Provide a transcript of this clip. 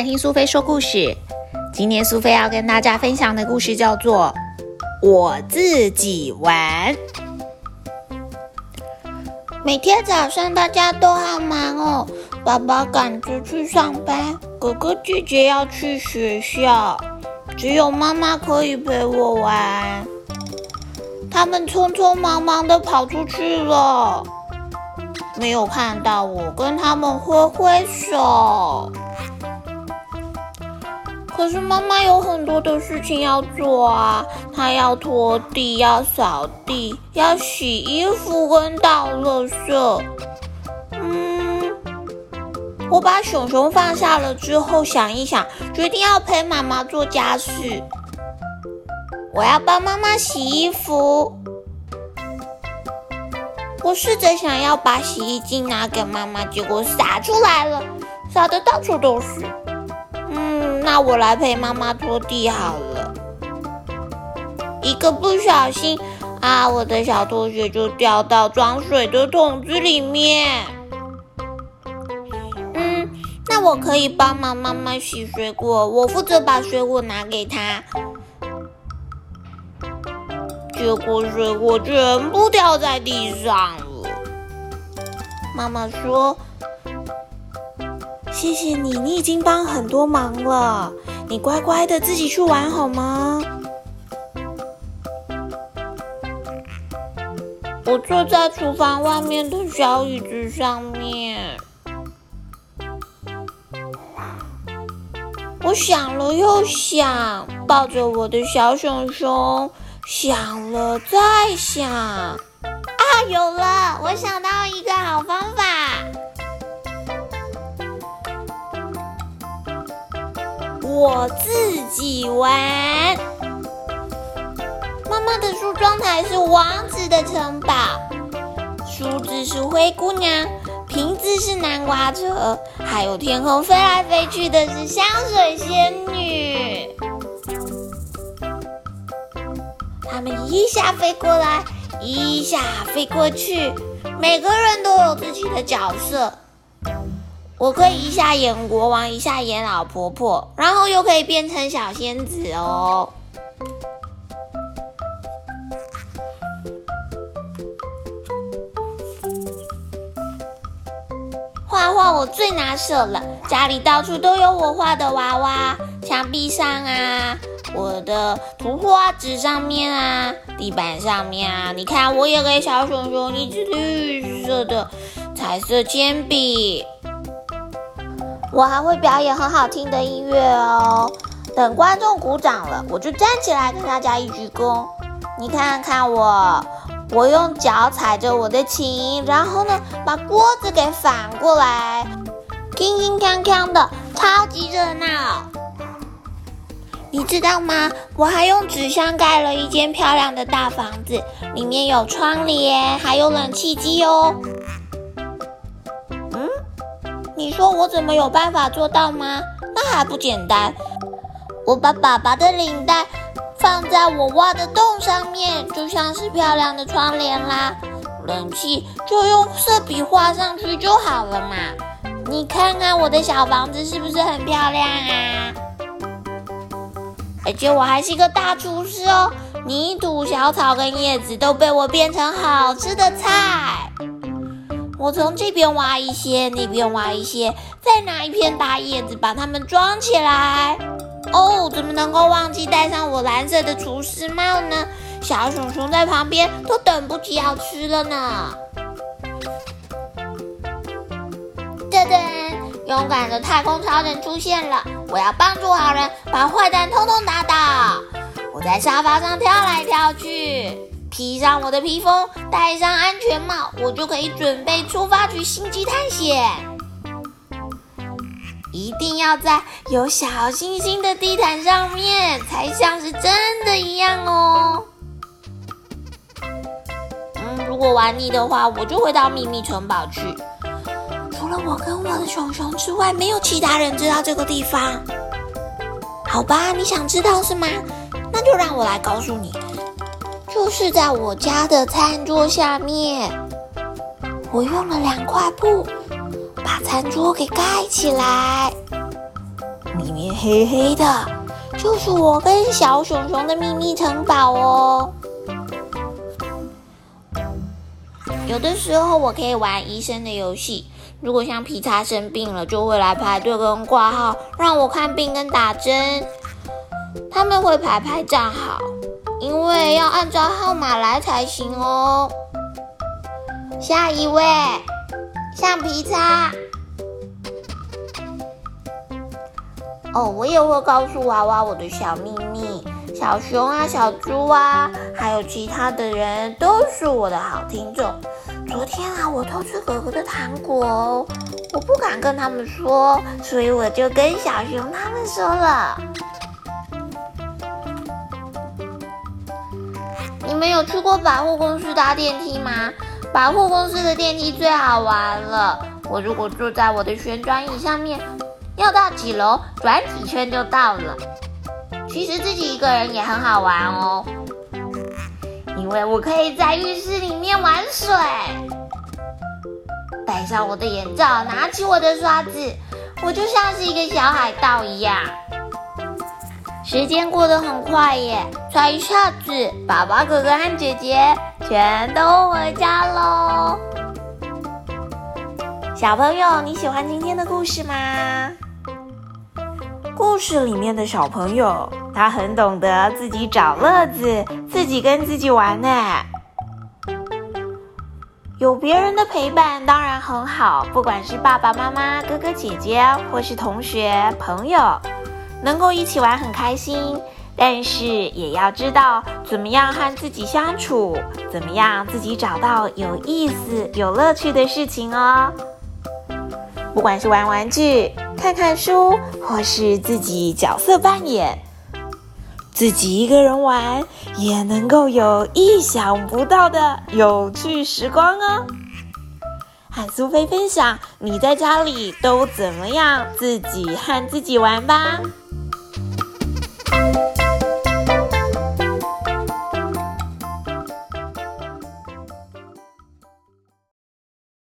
来听苏菲说故事。今天苏菲要跟大家分享的故事叫做《我自己玩》。每天早上大家都好忙哦，爸爸赶着去上班，哥哥姐姐要去学校，只有妈妈可以陪我玩。他们匆匆忙忙的跑出去了。没有看到我跟他们挥挥手，可是妈妈有很多的事情要做啊，她要拖地，要扫地，要洗衣服跟倒垃圾。嗯，我把熊熊放下了之后，想一想，决定要陪妈妈做家事。我要帮妈妈洗衣服。我试着想要把洗衣精拿给妈妈，结果洒出来了，洒的到处都是。那我来陪妈妈拖地好了。一个不小心啊，我的小拖鞋就掉到装水的桶子里面。嗯，那我可以帮忙妈妈洗水果，我负责把水果拿给她。结果水果全部掉在地上了。妈妈说：“谢谢你，你已经帮很多忙了。你乖乖的自己去玩好吗？”我坐在厨房外面的小椅子上面，我想了又想，抱着我的小熊熊。想了再想，啊，有了！我想到一个好方法。我自己玩。妈妈的梳妆台是王子的城堡，梳子是灰姑娘，瓶子是南瓜车，还有天空飞来飞去的是香水仙女。他们一下飞过来，一下飞过去，每个人都有自己的角色。我可以一下演国王，一下演老婆婆，然后又可以变成小仙子哦。画画我最拿手了，家里到处都有我画的娃娃，墙壁上啊。我的图画纸上面啊，地板上面啊，你看，我也给小熊熊一支绿色的彩色铅笔。我还会表演很好听的音乐哦。等观众鼓掌了，我就站起来跟大家一鞠躬。你看看我，我用脚踩着我的琴，然后呢，把锅子给反过来，铿铿锵锵的，超级热闹。你知道吗？我还用纸箱盖了一间漂亮的大房子，里面有窗帘，还有冷气机哦。你说我怎么有办法做到吗？那还不简单，我把爸爸的领带放在我挖的洞上面，就像是漂亮的窗帘啦。冷气就用色笔画上去就好了嘛。你看看我的小房子是不是很漂亮啊？而且我还是一个大厨师哦，泥土、小草跟叶子都被我变成好吃的菜。我从这边挖一些，那边挖一些，再拿一片大叶子把它们装起来。哦，怎么能够忘记戴上我蓝色的厨师帽呢？小熊熊在旁边都等不及要吃了呢。噔噔。勇敢的太空超人出现了！我要帮助好人，把坏蛋通通打倒。我在沙发上跳来跳去，披上我的披风，戴上安全帽，我就可以准备出发去星际探险。一定要在有小星星的地毯上面，才像是真的一样哦。嗯，如果玩腻的话，我就会到秘密城堡去。除了我跟我的熊熊之外，没有其他人知道这个地方。好吧，你想知道是吗？那就让我来告诉你，就是在我家的餐桌下面，我用了两块布把餐桌给盖起来。里面黑黑的，就是我跟小熊熊的秘密城堡哦。有的时候我可以玩医生的游戏，如果像皮擦生病了，就会来排队跟挂号，让我看病跟打针。他们会排排站好，因为要按照号码来才行哦。下一位，橡皮擦。哦，我也会告诉娃娃我的小秘密。小熊啊，小猪啊，还有其他的人都是我的好听众。昨天啊，我偷吃哥哥的糖果哦，我不敢跟他们说，所以我就跟小熊他们说了。们有去过百货公司搭电梯吗？百货公司的电梯最好玩了。我如果坐在我的旋转椅上面，要到几楼，转几圈就到了。其实自己一个人也很好玩哦，因为我可以在浴室里面玩水，戴上我的眼罩，拿起我的刷子，我就像是一个小海盗一样。时间过得很快耶，才一下子，爸爸、哥哥和姐姐全都回家喽。小朋友，你喜欢今天的故事吗？故事里面的小朋友，他很懂得自己找乐子，自己跟自己玩呢。有别人的陪伴当然很好，不管是爸爸妈妈、哥哥姐姐，或是同学朋友，能够一起玩很开心。但是也要知道怎么样和自己相处，怎么样自己找到有意思、有乐趣的事情哦。不管是玩玩具。看看书，或是自己角色扮演，自己一个人玩也能够有意想不到的有趣时光哦。和苏菲分享你在家里都怎么样自己和自己玩吧。